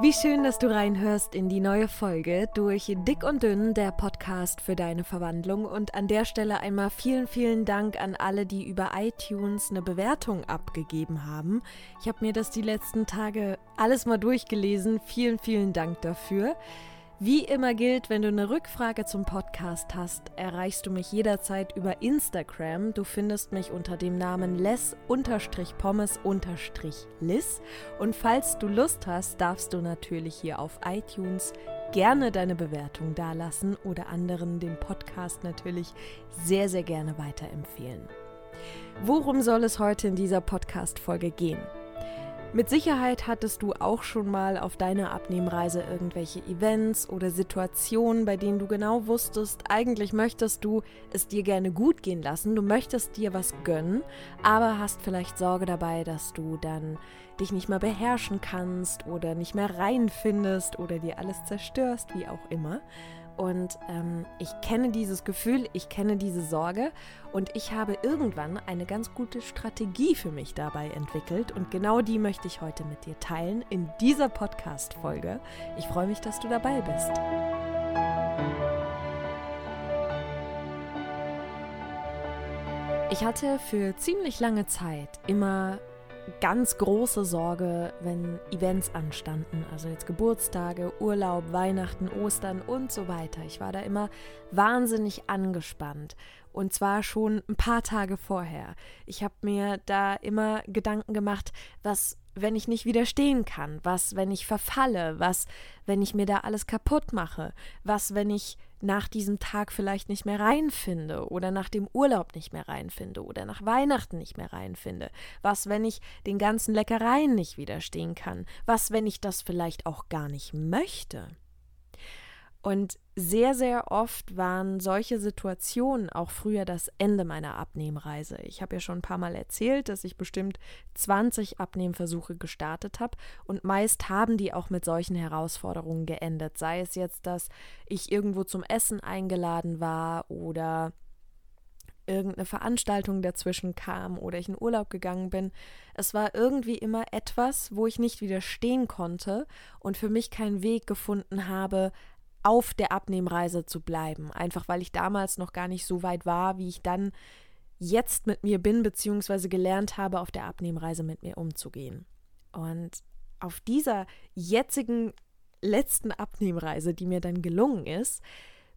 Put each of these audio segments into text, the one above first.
Wie schön, dass du reinhörst in die neue Folge durch Dick und Dünn, der Podcast für deine Verwandlung. Und an der Stelle einmal vielen, vielen Dank an alle, die über iTunes eine Bewertung abgegeben haben. Ich habe mir das die letzten Tage alles mal durchgelesen. Vielen, vielen Dank dafür. Wie immer gilt, wenn du eine Rückfrage zum Podcast hast, erreichst du mich jederzeit über Instagram. Du findest mich unter dem Namen les-pommes-liss. Und falls du Lust hast, darfst du natürlich hier auf iTunes gerne deine Bewertung dalassen oder anderen den Podcast natürlich sehr, sehr gerne weiterempfehlen. Worum soll es heute in dieser Podcast-Folge gehen? Mit Sicherheit hattest du auch schon mal auf deiner Abnehmreise irgendwelche Events oder Situationen, bei denen du genau wusstest, eigentlich möchtest du es dir gerne gut gehen lassen, du möchtest dir was gönnen, aber hast vielleicht Sorge dabei, dass du dann dich nicht mehr beherrschen kannst oder nicht mehr reinfindest oder dir alles zerstörst, wie auch immer. Und ähm, ich kenne dieses Gefühl, ich kenne diese Sorge und ich habe irgendwann eine ganz gute Strategie für mich dabei entwickelt und genau die möchte ich heute mit dir teilen in dieser Podcast-Folge. Ich freue mich, dass du dabei bist. Ich hatte für ziemlich lange Zeit immer ganz große Sorge, wenn Events anstanden, also jetzt Geburtstage, Urlaub, Weihnachten, Ostern und so weiter. Ich war da immer wahnsinnig angespannt und zwar schon ein paar Tage vorher. Ich habe mir da immer Gedanken gemacht, was wenn ich nicht widerstehen kann, was wenn ich verfalle, was wenn ich mir da alles kaputt mache, was wenn ich nach diesem Tag vielleicht nicht mehr reinfinde oder nach dem Urlaub nicht mehr reinfinde oder nach Weihnachten nicht mehr reinfinde? Was, wenn ich den ganzen Leckereien nicht widerstehen kann? Was, wenn ich das vielleicht auch gar nicht möchte? Und sehr, sehr oft waren solche Situationen auch früher das Ende meiner Abnehmreise. Ich habe ja schon ein paar Mal erzählt, dass ich bestimmt 20 Abnehmversuche gestartet habe und meist haben die auch mit solchen Herausforderungen geendet. Sei es jetzt, dass ich irgendwo zum Essen eingeladen war oder irgendeine Veranstaltung dazwischen kam oder ich in Urlaub gegangen bin. Es war irgendwie immer etwas, wo ich nicht widerstehen konnte und für mich keinen Weg gefunden habe, auf der Abnehmreise zu bleiben. Einfach weil ich damals noch gar nicht so weit war, wie ich dann jetzt mit mir bin, beziehungsweise gelernt habe, auf der Abnehmreise mit mir umzugehen. Und auf dieser jetzigen letzten Abnehmreise, die mir dann gelungen ist,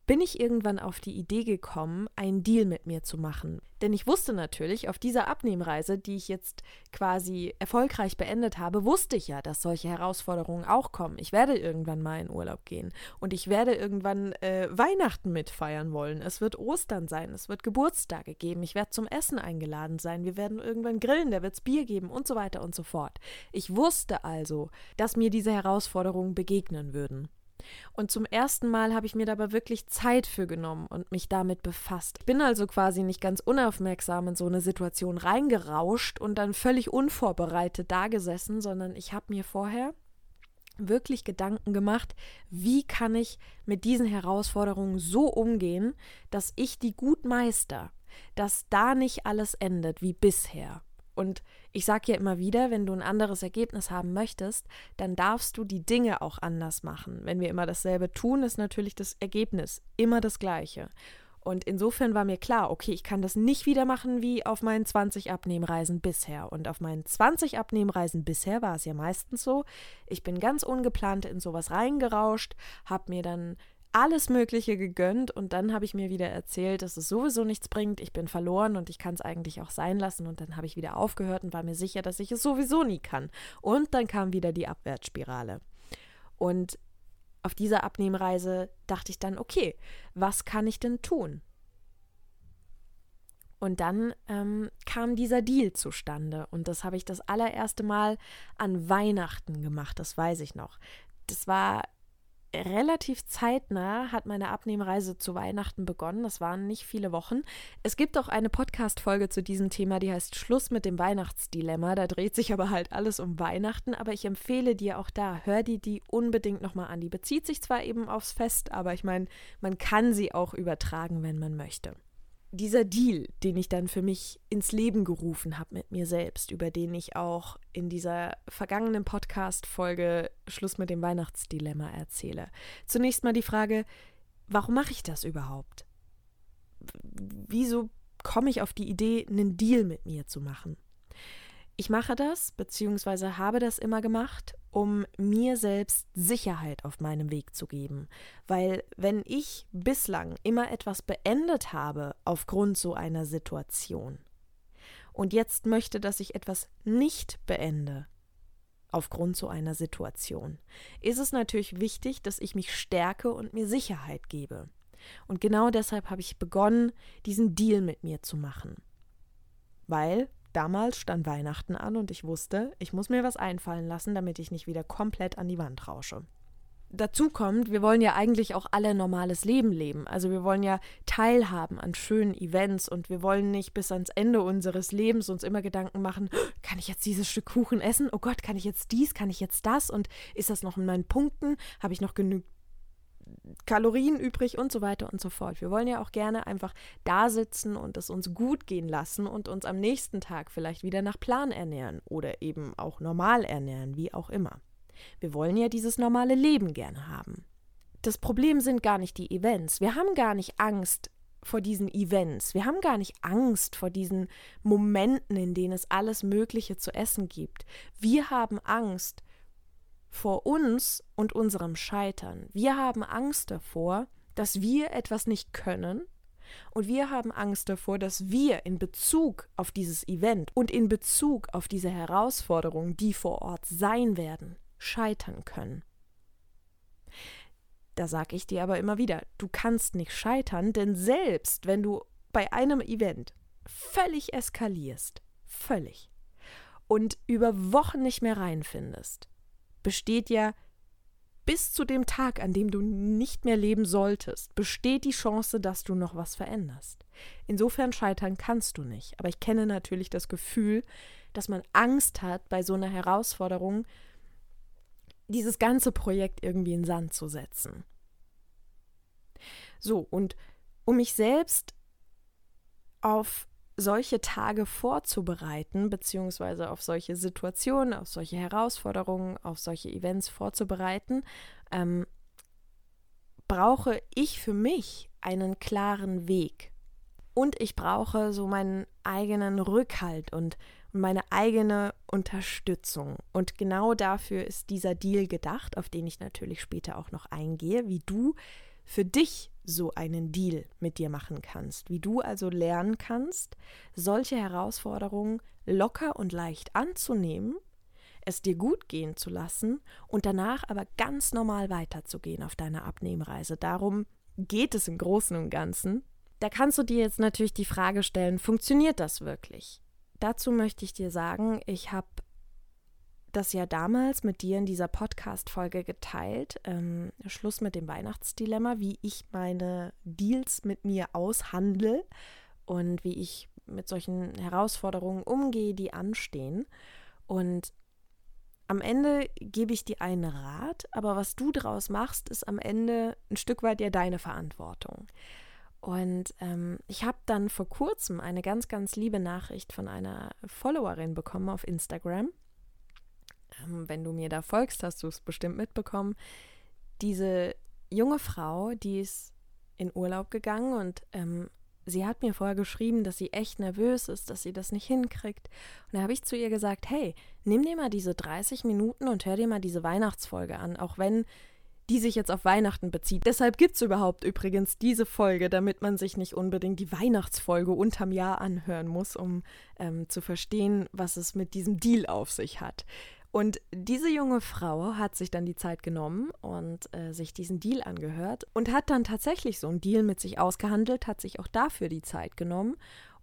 bin ich irgendwann auf die Idee gekommen, einen Deal mit mir zu machen. Denn ich wusste natürlich, auf dieser Abnehmreise, die ich jetzt quasi erfolgreich beendet habe, wusste ich ja, dass solche Herausforderungen auch kommen. Ich werde irgendwann mal in Urlaub gehen und ich werde irgendwann äh, Weihnachten mitfeiern wollen. Es wird Ostern sein, es wird Geburtstage geben, ich werde zum Essen eingeladen sein, wir werden irgendwann grillen, da wird es Bier geben und so weiter und so fort. Ich wusste also, dass mir diese Herausforderungen begegnen würden. Und zum ersten Mal habe ich mir dabei wirklich Zeit für genommen und mich damit befasst. Ich bin also quasi nicht ganz unaufmerksam in so eine Situation reingerauscht und dann völlig unvorbereitet dagesessen, sondern ich habe mir vorher wirklich Gedanken gemacht, wie kann ich mit diesen Herausforderungen so umgehen, dass ich die gut meister, dass da nicht alles endet wie bisher. Und ich sage ja immer wieder, wenn du ein anderes Ergebnis haben möchtest, dann darfst du die Dinge auch anders machen. Wenn wir immer dasselbe tun, ist natürlich das Ergebnis immer das gleiche. Und insofern war mir klar, okay, ich kann das nicht wieder machen wie auf meinen 20 Abnehmreisen bisher. Und auf meinen 20 Abnehmreisen bisher war es ja meistens so, ich bin ganz ungeplant in sowas reingerauscht, habe mir dann alles Mögliche gegönnt und dann habe ich mir wieder erzählt, dass es sowieso nichts bringt, ich bin verloren und ich kann es eigentlich auch sein lassen und dann habe ich wieder aufgehört und war mir sicher, dass ich es sowieso nie kann. Und dann kam wieder die Abwärtsspirale. Und auf dieser Abnehmreise dachte ich dann, okay, was kann ich denn tun? Und dann ähm, kam dieser Deal zustande. Und das habe ich das allererste Mal an Weihnachten gemacht, das weiß ich noch. Das war relativ zeitnah hat meine Abnehmreise zu Weihnachten begonnen. Das waren nicht viele Wochen. Es gibt auch eine Podcast-Folge zu diesem Thema, die heißt Schluss mit dem Weihnachtsdilemma. Da dreht sich aber halt alles um Weihnachten. Aber ich empfehle dir auch da, hör dir die unbedingt nochmal an. Die bezieht sich zwar eben aufs Fest, aber ich meine, man kann sie auch übertragen, wenn man möchte. Dieser Deal, den ich dann für mich ins Leben gerufen habe mit mir selbst, über den ich auch in dieser vergangenen Podcast-Folge Schluss mit dem Weihnachtsdilemma erzähle. Zunächst mal die Frage, warum mache ich das überhaupt? Wieso komme ich auf die Idee, einen Deal mit mir zu machen? Ich mache das, beziehungsweise habe das immer gemacht, um mir selbst Sicherheit auf meinem Weg zu geben. Weil wenn ich bislang immer etwas beendet habe aufgrund so einer Situation und jetzt möchte, dass ich etwas nicht beende aufgrund so einer Situation, ist es natürlich wichtig, dass ich mich stärke und mir Sicherheit gebe. Und genau deshalb habe ich begonnen, diesen Deal mit mir zu machen. Weil Damals stand Weihnachten an und ich wusste, ich muss mir was einfallen lassen, damit ich nicht wieder komplett an die Wand rausche. Dazu kommt, wir wollen ja eigentlich auch alle normales Leben leben. Also wir wollen ja teilhaben an schönen Events und wir wollen nicht bis ans Ende unseres Lebens uns immer Gedanken machen, kann ich jetzt dieses Stück Kuchen essen? Oh Gott, kann ich jetzt dies? Kann ich jetzt das? Und ist das noch in meinen Punkten? Habe ich noch genug Kalorien übrig und so weiter und so fort. Wir wollen ja auch gerne einfach da sitzen und es uns gut gehen lassen und uns am nächsten Tag vielleicht wieder nach Plan ernähren oder eben auch normal ernähren, wie auch immer. Wir wollen ja dieses normale Leben gerne haben. Das Problem sind gar nicht die Events. Wir haben gar nicht Angst vor diesen Events. Wir haben gar nicht Angst vor diesen Momenten, in denen es alles Mögliche zu essen gibt. Wir haben Angst vor uns und unserem Scheitern. Wir haben Angst davor, dass wir etwas nicht können und wir haben Angst davor, dass wir in Bezug auf dieses Event und in Bezug auf diese Herausforderungen, die vor Ort sein werden, scheitern können. Da sage ich dir aber immer wieder, du kannst nicht scheitern, denn selbst wenn du bei einem Event völlig eskalierst, völlig, und über Wochen nicht mehr reinfindest, besteht ja bis zu dem Tag, an dem du nicht mehr leben solltest, besteht die Chance, dass du noch was veränderst. Insofern scheitern kannst du nicht. Aber ich kenne natürlich das Gefühl, dass man Angst hat, bei so einer Herausforderung dieses ganze Projekt irgendwie in Sand zu setzen. So, und um mich selbst auf solche Tage vorzubereiten, beziehungsweise auf solche Situationen, auf solche Herausforderungen, auf solche Events vorzubereiten, ähm, brauche ich für mich einen klaren Weg. Und ich brauche so meinen eigenen Rückhalt und meine eigene Unterstützung. Und genau dafür ist dieser Deal gedacht, auf den ich natürlich später auch noch eingehe, wie du für dich so einen Deal mit dir machen kannst, wie du also lernen kannst, solche Herausforderungen locker und leicht anzunehmen, es dir gut gehen zu lassen und danach aber ganz normal weiterzugehen auf deiner Abnehmreise. Darum geht es im Großen und Ganzen. Da kannst du dir jetzt natürlich die Frage stellen, funktioniert das wirklich? Dazu möchte ich dir sagen, ich habe das ja damals mit dir in dieser Podcast-Folge geteilt. Ähm, Schluss mit dem Weihnachtsdilemma, wie ich meine Deals mit mir aushandle und wie ich mit solchen Herausforderungen umgehe, die anstehen. Und am Ende gebe ich dir einen Rat, aber was du daraus machst, ist am Ende ein Stück weit ja deine Verantwortung. Und ähm, ich habe dann vor kurzem eine ganz, ganz liebe Nachricht von einer Followerin bekommen auf Instagram ähm, wenn du mir da folgst, hast du es bestimmt mitbekommen. Diese junge Frau, die ist in Urlaub gegangen und ähm, sie hat mir vorher geschrieben, dass sie echt nervös ist, dass sie das nicht hinkriegt. Und da habe ich zu ihr gesagt, hey, nimm dir mal diese 30 Minuten und hör dir mal diese Weihnachtsfolge an, auch wenn die sich jetzt auf Weihnachten bezieht. Deshalb gibt es überhaupt übrigens diese Folge, damit man sich nicht unbedingt die Weihnachtsfolge unterm Jahr anhören muss, um ähm, zu verstehen, was es mit diesem Deal auf sich hat. Und diese junge Frau hat sich dann die Zeit genommen und äh, sich diesen Deal angehört und hat dann tatsächlich so einen Deal mit sich ausgehandelt, hat sich auch dafür die Zeit genommen,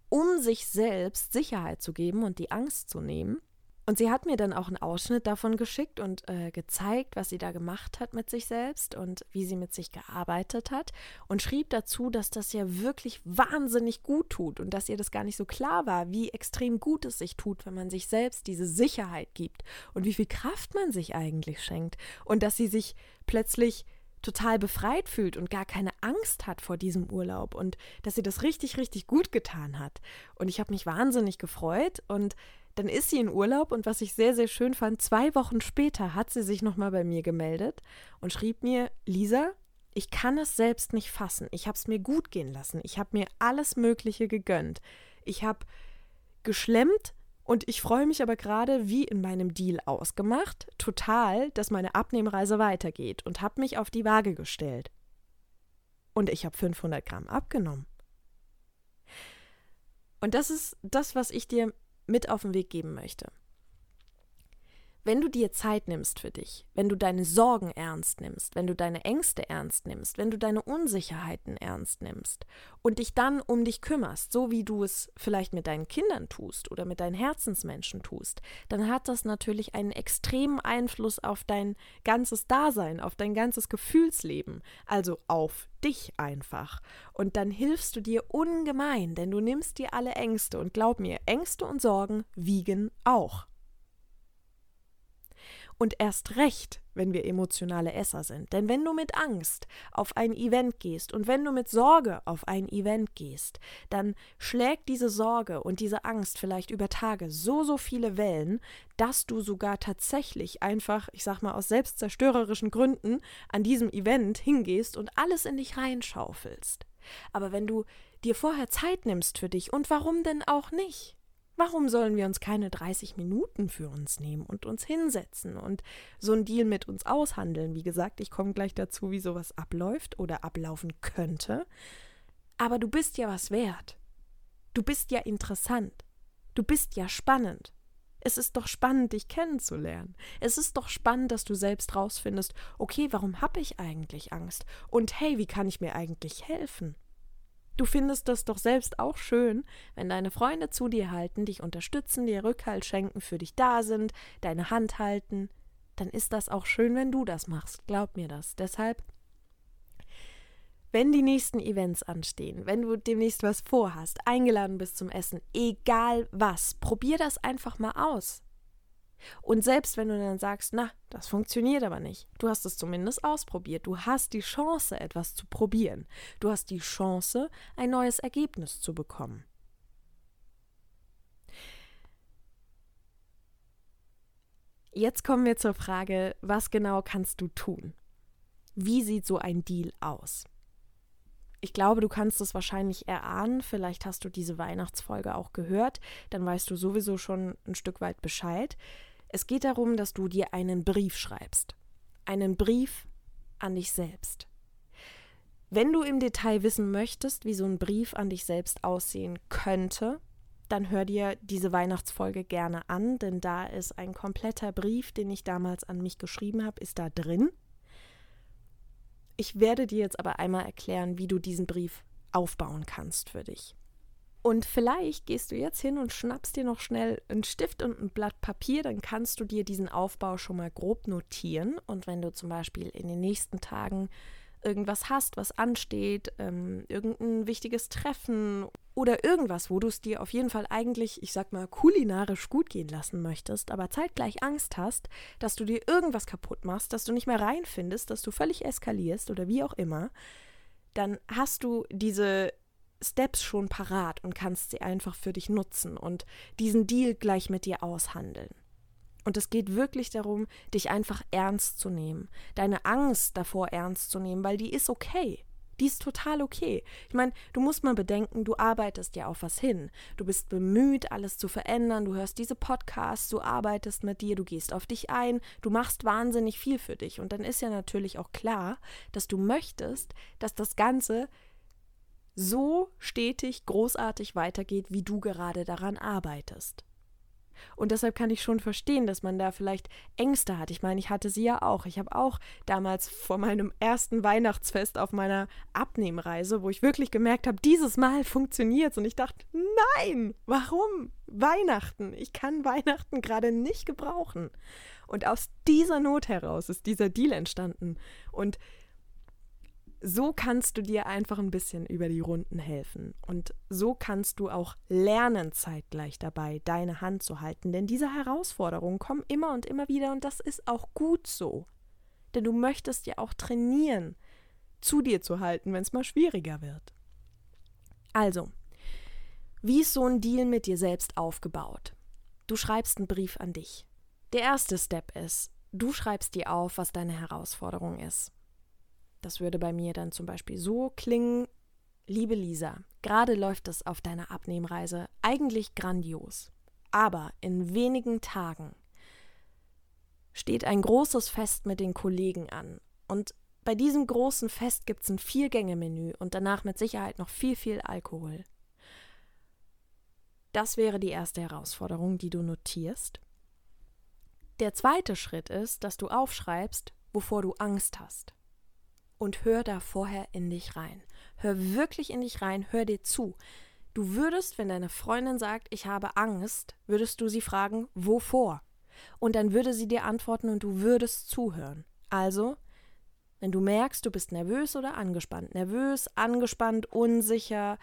um sich selbst Sicherheit zu geben und die Angst zu nehmen. Und sie hat mir dann auch einen Ausschnitt davon geschickt und äh, gezeigt, was sie da gemacht hat mit sich selbst und wie sie mit sich gearbeitet hat und schrieb dazu, dass das ja wirklich wahnsinnig gut tut und dass ihr das gar nicht so klar war, wie extrem gut es sich tut, wenn man sich selbst diese Sicherheit gibt und wie viel Kraft man sich eigentlich schenkt und dass sie sich plötzlich total befreit fühlt und gar keine Angst hat vor diesem Urlaub und dass sie das richtig, richtig gut getan hat. Und ich habe mich wahnsinnig gefreut und dann ist sie in Urlaub und was ich sehr, sehr schön fand, zwei Wochen später hat sie sich nochmal bei mir gemeldet und schrieb mir, Lisa, ich kann es selbst nicht fassen. Ich habe es mir gut gehen lassen. Ich habe mir alles Mögliche gegönnt. Ich habe geschlemmt und ich freue mich aber gerade, wie in meinem Deal ausgemacht, total, dass meine Abnehmreise weitergeht und habe mich auf die Waage gestellt. Und ich habe 500 Gramm abgenommen. Und das ist das, was ich dir mit auf den Weg geben möchte. Wenn du dir Zeit nimmst für dich, wenn du deine Sorgen ernst nimmst, wenn du deine Ängste ernst nimmst, wenn du deine Unsicherheiten ernst nimmst und dich dann um dich kümmerst, so wie du es vielleicht mit deinen Kindern tust oder mit deinen Herzensmenschen tust, dann hat das natürlich einen extremen Einfluss auf dein ganzes Dasein, auf dein ganzes Gefühlsleben, also auf dich einfach. Und dann hilfst du dir ungemein, denn du nimmst dir alle Ängste und glaub mir, Ängste und Sorgen wiegen auch. Und erst recht, wenn wir emotionale Esser sind. Denn wenn du mit Angst auf ein Event gehst und wenn du mit Sorge auf ein Event gehst, dann schlägt diese Sorge und diese Angst vielleicht über Tage so, so viele Wellen, dass du sogar tatsächlich einfach, ich sag mal, aus selbstzerstörerischen Gründen an diesem Event hingehst und alles in dich reinschaufelst. Aber wenn du dir vorher Zeit nimmst für dich und warum denn auch nicht? Warum sollen wir uns keine 30 Minuten für uns nehmen und uns hinsetzen und so einen Deal mit uns aushandeln? Wie gesagt, ich komme gleich dazu, wie sowas abläuft oder ablaufen könnte. Aber du bist ja was wert. Du bist ja interessant. Du bist ja spannend. Es ist doch spannend, dich kennenzulernen. Es ist doch spannend, dass du selbst rausfindest, okay, warum habe ich eigentlich Angst? Und hey, wie kann ich mir eigentlich helfen? Du findest das doch selbst auch schön, wenn deine Freunde zu dir halten, dich unterstützen, dir Rückhalt schenken, für dich da sind, deine Hand halten. Dann ist das auch schön, wenn du das machst. Glaub mir das. Deshalb, wenn die nächsten Events anstehen, wenn du demnächst was vorhast, eingeladen bist zum Essen, egal was, probier das einfach mal aus. Und selbst wenn du dann sagst, na, das funktioniert aber nicht, du hast es zumindest ausprobiert, du hast die Chance, etwas zu probieren, du hast die Chance, ein neues Ergebnis zu bekommen. Jetzt kommen wir zur Frage, was genau kannst du tun? Wie sieht so ein Deal aus? Ich glaube, du kannst es wahrscheinlich erahnen. Vielleicht hast du diese Weihnachtsfolge auch gehört. Dann weißt du sowieso schon ein Stück weit Bescheid. Es geht darum, dass du dir einen Brief schreibst. Einen Brief an dich selbst. Wenn du im Detail wissen möchtest, wie so ein Brief an dich selbst aussehen könnte, dann hör dir diese Weihnachtsfolge gerne an, denn da ist ein kompletter Brief, den ich damals an mich geschrieben habe, ist da drin. Ich werde dir jetzt aber einmal erklären, wie du diesen Brief aufbauen kannst für dich. Und vielleicht gehst du jetzt hin und schnappst dir noch schnell einen Stift und ein Blatt Papier, dann kannst du dir diesen Aufbau schon mal grob notieren. Und wenn du zum Beispiel in den nächsten Tagen irgendwas hast, was ansteht, ähm, irgendein wichtiges Treffen oder irgendwas, wo du es dir auf jeden Fall eigentlich, ich sag mal, kulinarisch gut gehen lassen möchtest, aber zeitgleich Angst hast, dass du dir irgendwas kaputt machst, dass du nicht mehr reinfindest, dass du völlig eskalierst oder wie auch immer, dann hast du diese Steps schon parat und kannst sie einfach für dich nutzen und diesen Deal gleich mit dir aushandeln. Und es geht wirklich darum, dich einfach ernst zu nehmen, deine Angst davor ernst zu nehmen, weil die ist okay. Die ist total okay. Ich meine, du musst mal bedenken, du arbeitest ja auf was hin. Du bist bemüht, alles zu verändern. Du hörst diese Podcasts, du arbeitest mit dir, du gehst auf dich ein, du machst wahnsinnig viel für dich. Und dann ist ja natürlich auch klar, dass du möchtest, dass das Ganze so stetig großartig weitergeht, wie du gerade daran arbeitest. Und deshalb kann ich schon verstehen, dass man da vielleicht Ängste hat. Ich meine, ich hatte sie ja auch. Ich habe auch damals vor meinem ersten Weihnachtsfest auf meiner Abnehmreise, wo ich wirklich gemerkt habe, dieses Mal funktioniert es. Und ich dachte, nein, warum? Weihnachten. Ich kann Weihnachten gerade nicht gebrauchen. Und aus dieser Not heraus ist dieser Deal entstanden. Und so kannst du dir einfach ein bisschen über die Runden helfen. Und so kannst du auch lernen, zeitgleich dabei deine Hand zu halten. Denn diese Herausforderungen kommen immer und immer wieder und das ist auch gut so. Denn du möchtest ja auch trainieren, zu dir zu halten, wenn es mal schwieriger wird. Also, wie ist so ein Deal mit dir selbst aufgebaut? Du schreibst einen Brief an dich. Der erste Step ist, du schreibst dir auf, was deine Herausforderung ist. Das würde bei mir dann zum Beispiel so klingen, liebe Lisa, gerade läuft es auf deiner Abnehmreise eigentlich grandios. Aber in wenigen Tagen steht ein großes Fest mit den Kollegen an. Und bei diesem großen Fest gibt es ein Viergänge-Menü und danach mit Sicherheit noch viel, viel Alkohol. Das wäre die erste Herausforderung, die du notierst. Der zweite Schritt ist, dass du aufschreibst, wovor du Angst hast. Und hör da vorher in dich rein. Hör wirklich in dich rein, hör dir zu. Du würdest, wenn deine Freundin sagt, ich habe Angst, würdest du sie fragen, wovor? Und dann würde sie dir antworten und du würdest zuhören. Also, wenn du merkst, du bist nervös oder angespannt, nervös, angespannt, unsicher,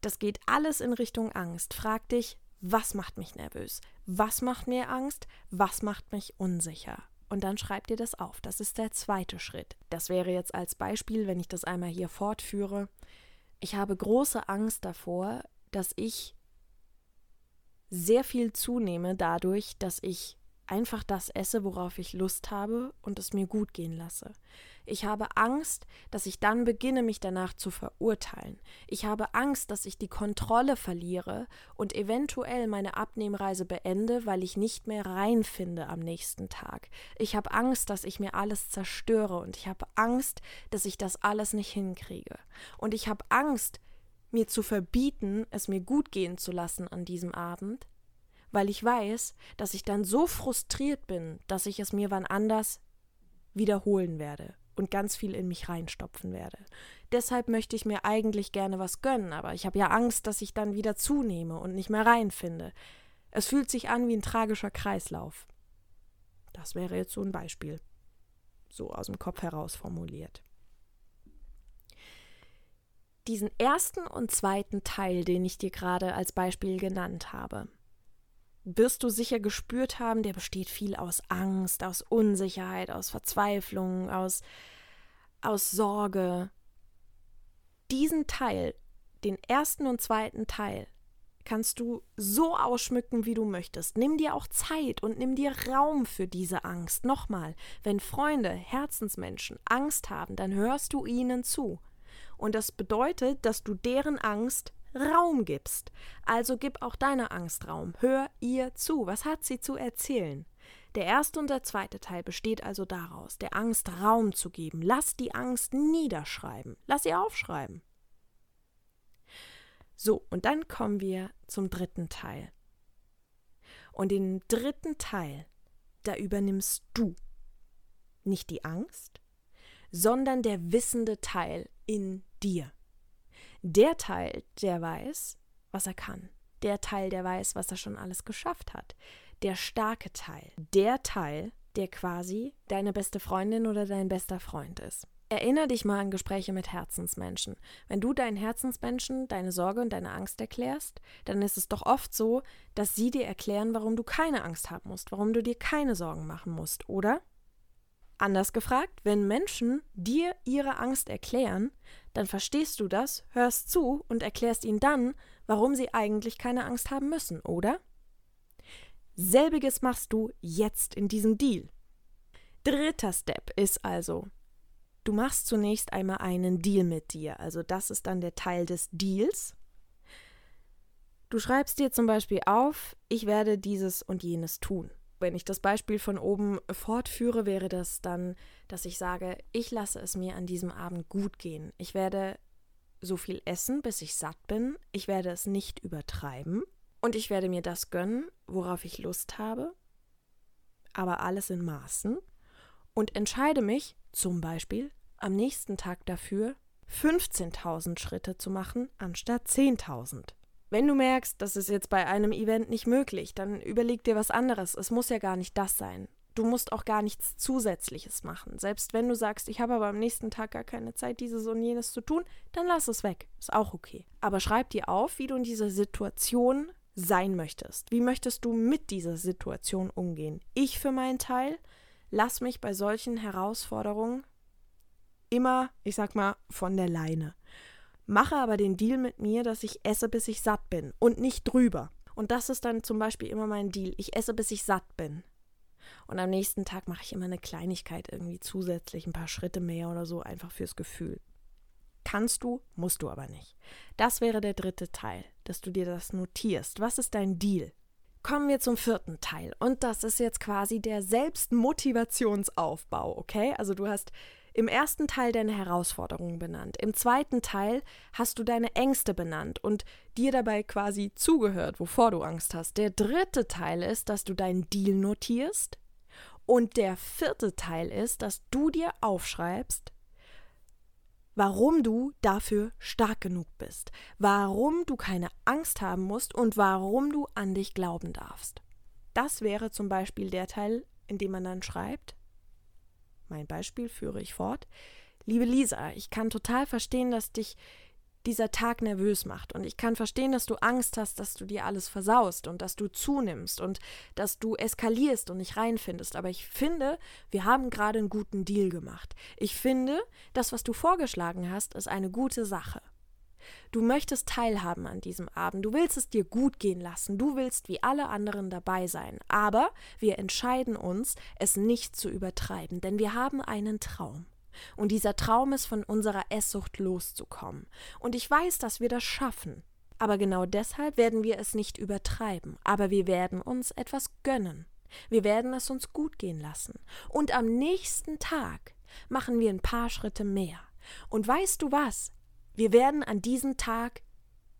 das geht alles in Richtung Angst. Frag dich, was macht mich nervös? Was macht mir Angst? Was macht mich unsicher? Und dann schreib dir das auf. Das ist der zweite Schritt. Das wäre jetzt als Beispiel, wenn ich das einmal hier fortführe. Ich habe große Angst davor, dass ich sehr viel zunehme dadurch, dass ich einfach das esse, worauf ich Lust habe und es mir gut gehen lasse. Ich habe Angst, dass ich dann beginne, mich danach zu verurteilen. Ich habe Angst, dass ich die Kontrolle verliere und eventuell meine Abnehmreise beende, weil ich nicht mehr reinfinde am nächsten Tag. Ich habe Angst, dass ich mir alles zerstöre und ich habe Angst, dass ich das alles nicht hinkriege. Und ich habe Angst, mir zu verbieten, es mir gut gehen zu lassen an diesem Abend, weil ich weiß, dass ich dann so frustriert bin, dass ich es mir wann anders wiederholen werde und ganz viel in mich reinstopfen werde. Deshalb möchte ich mir eigentlich gerne was gönnen, aber ich habe ja Angst, dass ich dann wieder zunehme und nicht mehr reinfinde. Es fühlt sich an wie ein tragischer Kreislauf. Das wäre jetzt so ein Beispiel, so aus dem Kopf heraus formuliert. Diesen ersten und zweiten Teil, den ich dir gerade als Beispiel genannt habe, wirst du sicher gespürt haben, der besteht viel aus Angst, aus Unsicherheit, aus Verzweiflung, aus, aus Sorge. Diesen Teil, den ersten und zweiten Teil, kannst du so ausschmücken, wie du möchtest. Nimm dir auch Zeit und nimm dir Raum für diese Angst. Nochmal, wenn Freunde, Herzensmenschen Angst haben, dann hörst du ihnen zu. Und das bedeutet, dass du deren Angst Raum gibst. Also gib auch deiner Angst Raum. Hör ihr zu. Was hat sie zu erzählen? Der erste und der zweite Teil besteht also daraus, der Angst Raum zu geben. Lass die Angst niederschreiben. Lass sie aufschreiben. So, und dann kommen wir zum dritten Teil. Und den dritten Teil, da übernimmst du nicht die Angst, sondern der wissende Teil in dir. Der Teil, der weiß, was er kann. Der Teil, der weiß, was er schon alles geschafft hat. Der starke Teil. Der Teil, der quasi deine beste Freundin oder dein bester Freund ist. Erinner dich mal an Gespräche mit Herzensmenschen. Wenn du deinen Herzensmenschen deine Sorge und deine Angst erklärst, dann ist es doch oft so, dass sie dir erklären, warum du keine Angst haben musst, warum du dir keine Sorgen machen musst, oder? Anders gefragt, wenn Menschen dir ihre Angst erklären, dann verstehst du das, hörst zu und erklärst ihnen dann, warum sie eigentlich keine Angst haben müssen, oder? Selbiges machst du jetzt in diesem Deal. Dritter Step ist also, du machst zunächst einmal einen Deal mit dir, also das ist dann der Teil des Deals. Du schreibst dir zum Beispiel auf, ich werde dieses und jenes tun wenn ich das Beispiel von oben fortführe, wäre das dann, dass ich sage, ich lasse es mir an diesem Abend gut gehen. Ich werde so viel essen, bis ich satt bin. Ich werde es nicht übertreiben. Und ich werde mir das gönnen, worauf ich Lust habe. Aber alles in Maßen. Und entscheide mich zum Beispiel am nächsten Tag dafür, 15.000 Schritte zu machen, anstatt 10.000. Wenn du merkst, das ist jetzt bei einem Event nicht möglich, dann überleg dir was anderes. Es muss ja gar nicht das sein. Du musst auch gar nichts Zusätzliches machen. Selbst wenn du sagst, ich habe aber am nächsten Tag gar keine Zeit, dieses und jenes zu tun, dann lass es weg. Ist auch okay. Aber schreib dir auf, wie du in dieser Situation sein möchtest. Wie möchtest du mit dieser Situation umgehen? Ich für meinen Teil lass mich bei solchen Herausforderungen immer, ich sag mal, von der Leine. Mache aber den Deal mit mir, dass ich esse, bis ich satt bin und nicht drüber. Und das ist dann zum Beispiel immer mein Deal. Ich esse, bis ich satt bin. Und am nächsten Tag mache ich immer eine Kleinigkeit irgendwie zusätzlich, ein paar Schritte mehr oder so, einfach fürs Gefühl. Kannst du, musst du aber nicht. Das wäre der dritte Teil, dass du dir das notierst. Was ist dein Deal? Kommen wir zum vierten Teil. Und das ist jetzt quasi der Selbstmotivationsaufbau, okay? Also du hast im ersten Teil deine Herausforderungen benannt. Im zweiten Teil hast du deine Ängste benannt und dir dabei quasi zugehört, wovor du Angst hast. Der dritte Teil ist, dass du deinen Deal notierst. Und der vierte Teil ist, dass du dir aufschreibst, warum du dafür stark genug bist, warum du keine Angst haben musst und warum du an dich glauben darfst. Das wäre zum Beispiel der Teil, in dem man dann schreibt, mein Beispiel führe ich fort. Liebe Lisa, ich kann total verstehen, dass dich dieser Tag nervös macht. Und ich kann verstehen, dass du Angst hast, dass du dir alles versaust und dass du zunimmst und dass du eskalierst und nicht reinfindest. Aber ich finde, wir haben gerade einen guten Deal gemacht. Ich finde, das, was du vorgeschlagen hast, ist eine gute Sache. Du möchtest teilhaben an diesem Abend, du willst es dir gut gehen lassen, du willst wie alle anderen dabei sein, aber wir entscheiden uns, es nicht zu übertreiben, denn wir haben einen Traum. Und dieser Traum ist, von unserer Esssucht loszukommen. Und ich weiß, dass wir das schaffen. Aber genau deshalb werden wir es nicht übertreiben, aber wir werden uns etwas gönnen. Wir werden es uns gut gehen lassen. Und am nächsten Tag machen wir ein paar Schritte mehr. Und weißt du was? Wir werden an diesem Tag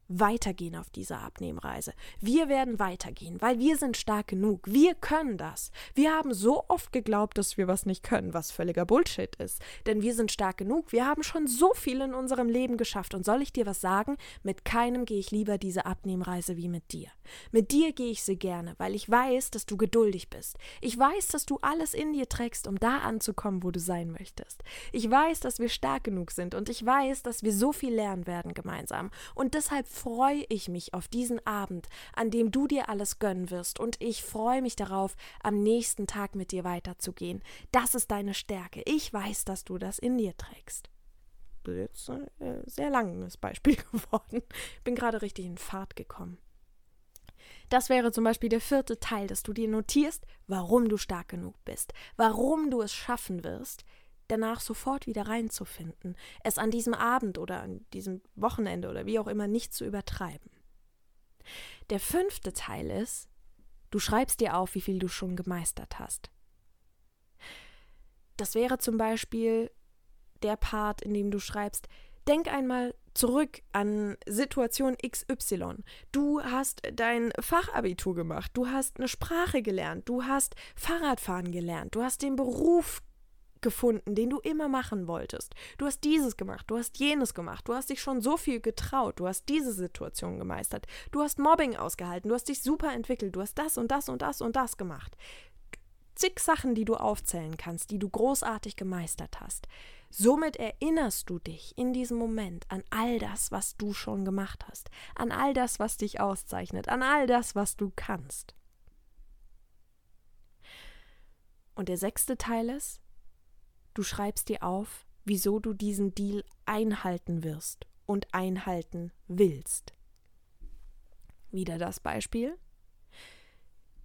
weitergehen auf dieser Abnehmreise. Wir werden weitergehen, weil wir sind stark genug. Wir können das. Wir haben so oft geglaubt, dass wir was nicht können, was völliger Bullshit ist. Denn wir sind stark genug. Wir haben schon so viel in unserem Leben geschafft. Und soll ich dir was sagen? Mit keinem gehe ich lieber diese Abnehmreise wie mit dir. Mit dir gehe ich sie gerne, weil ich weiß, dass du geduldig bist. Ich weiß, dass du alles in dir trägst, um da anzukommen, wo du sein möchtest. Ich weiß, dass wir stark genug sind und ich weiß, dass wir so viel lernen werden gemeinsam. Und deshalb freue ich mich auf diesen Abend, an dem du dir alles gönnen wirst und ich freue mich darauf, am nächsten Tag mit dir weiterzugehen. Das ist deine Stärke. Ich weiß, dass du das in dir trägst. Jetzt ein äh, sehr langes Beispiel geworden. Bin gerade richtig in Fahrt gekommen. Das wäre zum Beispiel der vierte Teil, dass du dir notierst, warum du stark genug bist, warum du es schaffen wirst, danach sofort wieder reinzufinden, es an diesem Abend oder an diesem Wochenende oder wie auch immer nicht zu übertreiben. Der fünfte Teil ist, du schreibst dir auf, wie viel du schon gemeistert hast. Das wäre zum Beispiel der Part, in dem du schreibst, denk einmal zurück an Situation XY. Du hast dein Fachabitur gemacht, du hast eine Sprache gelernt, du hast Fahrradfahren gelernt, du hast den Beruf gefunden, den du immer machen wolltest. Du hast dieses gemacht, du hast jenes gemacht, du hast dich schon so viel getraut, du hast diese Situation gemeistert, du hast Mobbing ausgehalten, du hast dich super entwickelt, du hast das und das und das und das gemacht. Zig Sachen, die du aufzählen kannst, die du großartig gemeistert hast. Somit erinnerst du dich in diesem Moment an all das, was du schon gemacht hast, an all das, was dich auszeichnet, an all das, was du kannst. Und der sechste Teil ist, Du schreibst dir auf, wieso du diesen Deal einhalten wirst und einhalten willst. Wieder das Beispiel.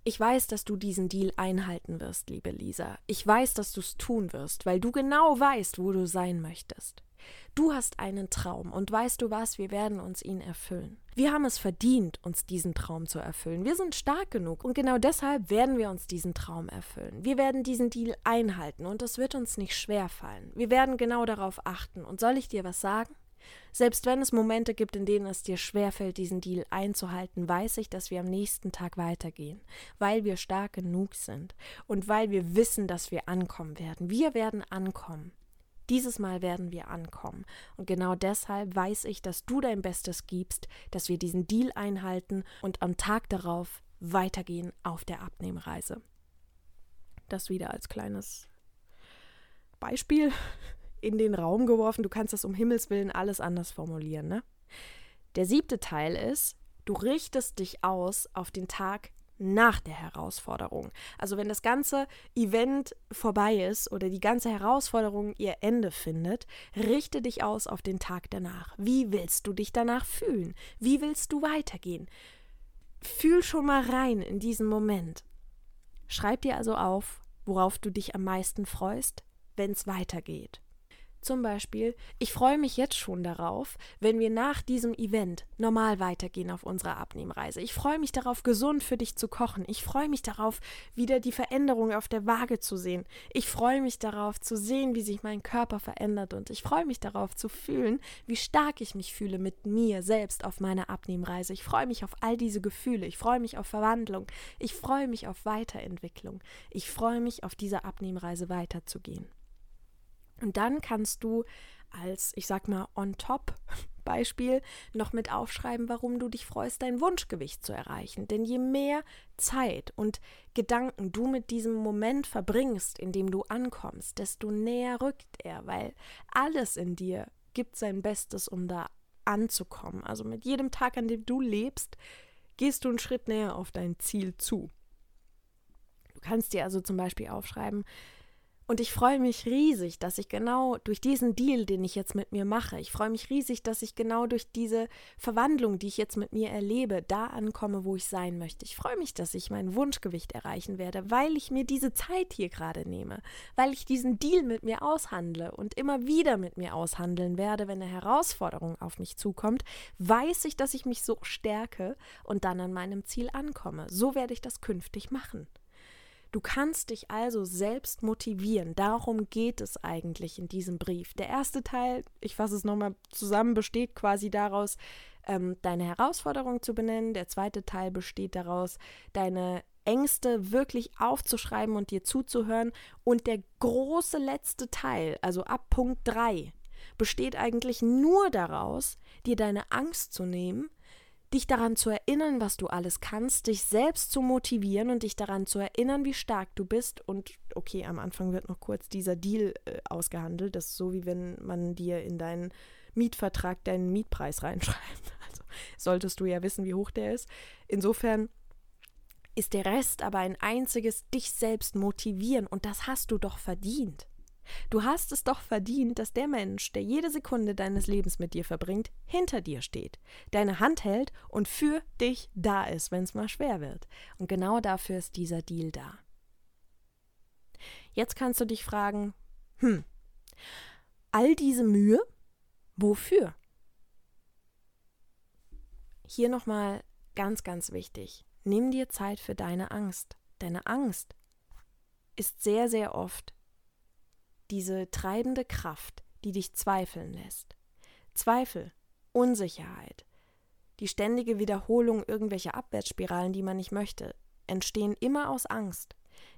Ich weiß, dass du diesen Deal einhalten wirst, liebe Lisa. Ich weiß, dass du es tun wirst, weil du genau weißt, wo du sein möchtest. Du hast einen Traum und weißt du was, wir werden uns ihn erfüllen. Wir haben es verdient, uns diesen Traum zu erfüllen. Wir sind stark genug und genau deshalb werden wir uns diesen Traum erfüllen. Wir werden diesen Deal einhalten und es wird uns nicht schwer fallen. Wir werden genau darauf achten. Und soll ich dir was sagen? Selbst wenn es Momente gibt, in denen es dir schwerfällt, diesen Deal einzuhalten, weiß ich, dass wir am nächsten Tag weitergehen, weil wir stark genug sind und weil wir wissen, dass wir ankommen werden. Wir werden ankommen. Dieses Mal werden wir ankommen. Und genau deshalb weiß ich, dass du dein Bestes gibst, dass wir diesen Deal einhalten und am Tag darauf weitergehen auf der Abnehmreise. Das wieder als kleines Beispiel in den Raum geworfen. Du kannst das um Himmels Willen alles anders formulieren. Ne? Der siebte Teil ist, du richtest dich aus auf den Tag nach der Herausforderung. Also wenn das ganze Event vorbei ist oder die ganze Herausforderung ihr Ende findet, richte dich aus auf den Tag danach. Wie willst du dich danach fühlen? Wie willst du weitergehen? Fühl schon mal rein in diesen Moment. Schreib dir also auf, worauf du dich am meisten freust, wenn es weitergeht. Zum Beispiel, ich freue mich jetzt schon darauf, wenn wir nach diesem Event normal weitergehen auf unserer Abnehmreise. Ich freue mich darauf, gesund für dich zu kochen. Ich freue mich darauf, wieder die Veränderung auf der Waage zu sehen. Ich freue mich darauf, zu sehen, wie sich mein Körper verändert. Und ich freue mich darauf, zu fühlen, wie stark ich mich fühle mit mir selbst auf meiner Abnehmreise. Ich freue mich auf all diese Gefühle. Ich freue mich auf Verwandlung. Ich freue mich auf Weiterentwicklung. Ich freue mich, auf dieser Abnehmreise weiterzugehen. Und dann kannst du als, ich sag mal, on top Beispiel noch mit aufschreiben, warum du dich freust, dein Wunschgewicht zu erreichen. Denn je mehr Zeit und Gedanken du mit diesem Moment verbringst, in dem du ankommst, desto näher rückt er, weil alles in dir gibt sein Bestes, um da anzukommen. Also mit jedem Tag, an dem du lebst, gehst du einen Schritt näher auf dein Ziel zu. Du kannst dir also zum Beispiel aufschreiben, und ich freue mich riesig, dass ich genau durch diesen Deal, den ich jetzt mit mir mache, ich freue mich riesig, dass ich genau durch diese Verwandlung, die ich jetzt mit mir erlebe, da ankomme, wo ich sein möchte. Ich freue mich, dass ich mein Wunschgewicht erreichen werde, weil ich mir diese Zeit hier gerade nehme, weil ich diesen Deal mit mir aushandle und immer wieder mit mir aushandeln werde, wenn eine Herausforderung auf mich zukommt, weiß ich, dass ich mich so stärke und dann an meinem Ziel ankomme. So werde ich das künftig machen. Du kannst dich also selbst motivieren. Darum geht es eigentlich in diesem Brief. Der erste Teil, ich fasse es nochmal zusammen, besteht quasi daraus, ähm, deine Herausforderung zu benennen. Der zweite Teil besteht daraus, deine Ängste wirklich aufzuschreiben und dir zuzuhören. Und der große letzte Teil, also ab Punkt 3, besteht eigentlich nur daraus, dir deine Angst zu nehmen dich daran zu erinnern, was du alles kannst, dich selbst zu motivieren und dich daran zu erinnern, wie stark du bist. Und okay, am Anfang wird noch kurz dieser Deal äh, ausgehandelt. Das ist so, wie wenn man dir in deinen Mietvertrag deinen Mietpreis reinschreibt. Also solltest du ja wissen, wie hoch der ist. Insofern ist der Rest aber ein einziges dich selbst motivieren und das hast du doch verdient. Du hast es doch verdient, dass der Mensch, der jede Sekunde deines Lebens mit dir verbringt, hinter dir steht, deine Hand hält und für dich da ist, wenn es mal schwer wird. Und genau dafür ist dieser Deal da. Jetzt kannst du dich fragen, hm, all diese Mühe, wofür? Hier nochmal ganz, ganz wichtig. Nimm dir Zeit für deine Angst. Deine Angst ist sehr, sehr oft diese treibende Kraft, die dich zweifeln lässt. Zweifel, Unsicherheit, die ständige Wiederholung irgendwelcher Abwärtsspiralen, die man nicht möchte, entstehen immer aus Angst,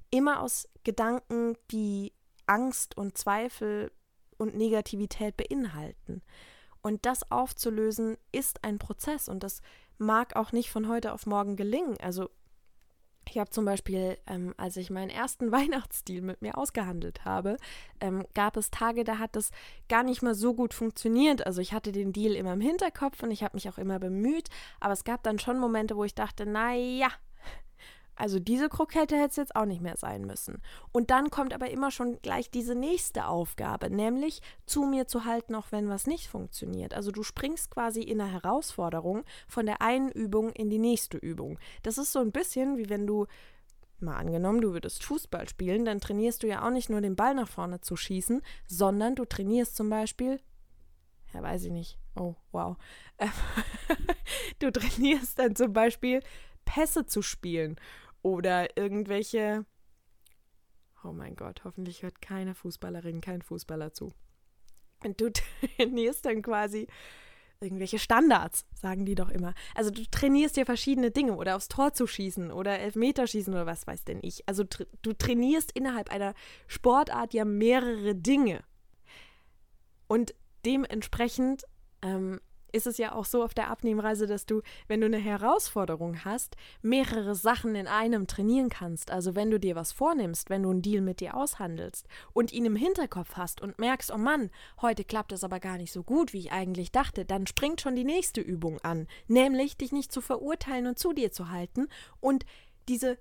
immer aus Gedanken, die Angst und Zweifel und Negativität beinhalten. Und das aufzulösen ist ein Prozess und das mag auch nicht von heute auf morgen gelingen. Also ich habe zum Beispiel, ähm, als ich meinen ersten Weihnachtsstil mit mir ausgehandelt habe, ähm, gab es Tage, da hat das gar nicht mal so gut funktioniert. Also ich hatte den Deal immer im Hinterkopf und ich habe mich auch immer bemüht, aber es gab dann schon Momente, wo ich dachte, naja, also diese Krokette hätte es jetzt auch nicht mehr sein müssen. Und dann kommt aber immer schon gleich diese nächste Aufgabe, nämlich zu mir zu halten, auch wenn was nicht funktioniert. Also du springst quasi in einer Herausforderung von der einen Übung in die nächste Übung. Das ist so ein bisschen wie wenn du Mal angenommen, du würdest Fußball spielen, dann trainierst du ja auch nicht nur den Ball nach vorne zu schießen, sondern du trainierst zum Beispiel, ja, weiß ich nicht, oh, wow, du trainierst dann zum Beispiel Pässe zu spielen oder irgendwelche. Oh mein Gott, hoffentlich hört keine Fußballerin, kein Fußballer zu. Und du trainierst dann quasi irgendwelche Standards, sagen die doch immer. Also du trainierst ja verschiedene Dinge oder aufs Tor zu schießen oder Elfmeterschießen oder was weiß denn ich. Also du trainierst innerhalb einer Sportart ja mehrere Dinge. Und dementsprechend ähm, ist es ja auch so auf der Abnehmreise, dass du, wenn du eine Herausforderung hast, mehrere Sachen in einem trainieren kannst. Also wenn du dir was vornimmst, wenn du einen Deal mit dir aushandelst und ihn im Hinterkopf hast und merkst, oh Mann, heute klappt es aber gar nicht so gut, wie ich eigentlich dachte, dann springt schon die nächste Übung an, nämlich dich nicht zu verurteilen und zu dir zu halten und diese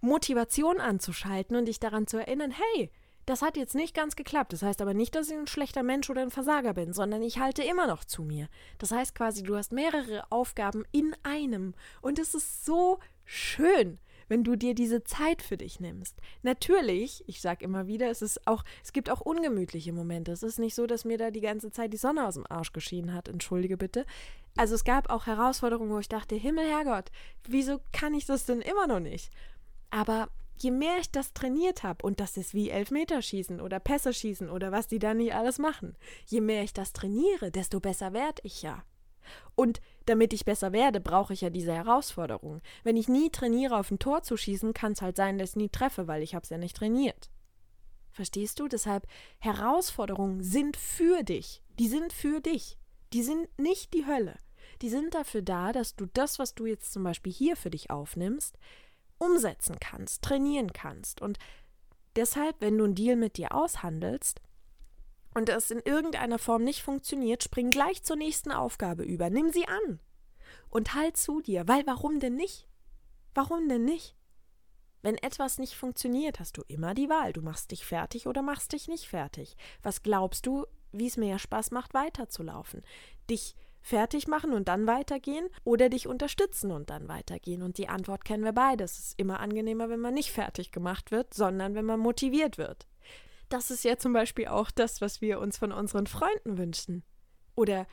Motivation anzuschalten und dich daran zu erinnern, hey, das hat jetzt nicht ganz geklappt. Das heißt aber nicht, dass ich ein schlechter Mensch oder ein Versager bin, sondern ich halte immer noch zu mir. Das heißt quasi, du hast mehrere Aufgaben in einem. Und es ist so schön, wenn du dir diese Zeit für dich nimmst. Natürlich, ich sage immer wieder, es ist auch, es gibt auch ungemütliche Momente. Es ist nicht so, dass mir da die ganze Zeit die Sonne aus dem Arsch geschienen hat. Entschuldige bitte. Also es gab auch Herausforderungen, wo ich dachte, Himmel, Herrgott, wieso kann ich das denn immer noch nicht? Aber je mehr ich das trainiert habe, und das ist wie Elfmeterschießen oder Pässe schießen oder was die da nicht alles machen, je mehr ich das trainiere, desto besser werde ich ja. Und damit ich besser werde, brauche ich ja diese Herausforderung. Wenn ich nie trainiere, auf ein Tor zu schießen, kann es halt sein, dass ich nie treffe, weil ich habe es ja nicht trainiert. Verstehst du? Deshalb, Herausforderungen sind für dich. Die sind für dich. Die sind nicht die Hölle. Die sind dafür da, dass du das, was du jetzt zum Beispiel hier für dich aufnimmst, umsetzen kannst, trainieren kannst. Und deshalb, wenn du einen Deal mit dir aushandelst und es in irgendeiner Form nicht funktioniert, spring gleich zur nächsten Aufgabe über. Nimm sie an und halt zu dir. Weil warum denn nicht? Warum denn nicht? Wenn etwas nicht funktioniert, hast du immer die Wahl. Du machst dich fertig oder machst dich nicht fertig. Was glaubst du, wie es mehr Spaß macht, weiterzulaufen? Dich fertig machen und dann weitergehen oder dich unterstützen und dann weitergehen? Und die Antwort kennen wir beide. Es ist immer angenehmer, wenn man nicht fertig gemacht wird, sondern wenn man motiviert wird. Das ist ja zum Beispiel auch das, was wir uns von unseren Freunden wünschen. Oder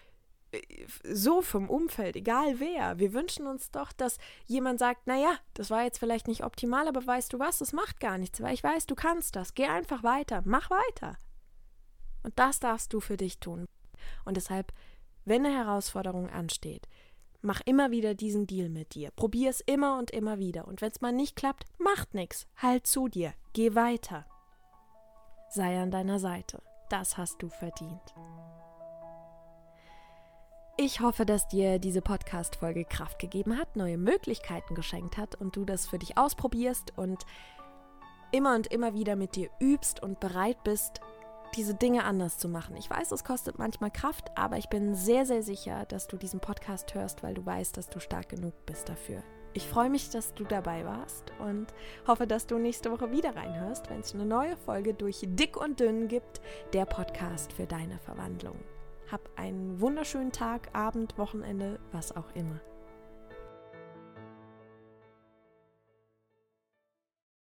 äh, so vom Umfeld, egal wer. Wir wünschen uns doch, dass jemand sagt, naja, das war jetzt vielleicht nicht optimal, aber weißt du was, das macht gar nichts, weil ich weiß, du kannst das. Geh einfach weiter, mach weiter. Und das darfst du für dich tun. Und deshalb wenn eine Herausforderung ansteht, mach immer wieder diesen Deal mit dir. Probier es immer und immer wieder. Und wenn es mal nicht klappt, macht nichts. Halt zu dir. Geh weiter. Sei an deiner Seite. Das hast du verdient. Ich hoffe, dass dir diese Podcast-Folge Kraft gegeben hat, neue Möglichkeiten geschenkt hat und du das für dich ausprobierst und immer und immer wieder mit dir übst und bereit bist, diese Dinge anders zu machen. Ich weiß, es kostet manchmal Kraft, aber ich bin sehr, sehr sicher, dass du diesen Podcast hörst, weil du weißt, dass du stark genug bist dafür. Ich freue mich, dass du dabei warst und hoffe, dass du nächste Woche wieder reinhörst, wenn es eine neue Folge durch Dick und Dünn gibt, der Podcast für deine Verwandlung. Hab einen wunderschönen Tag, Abend, Wochenende, was auch immer.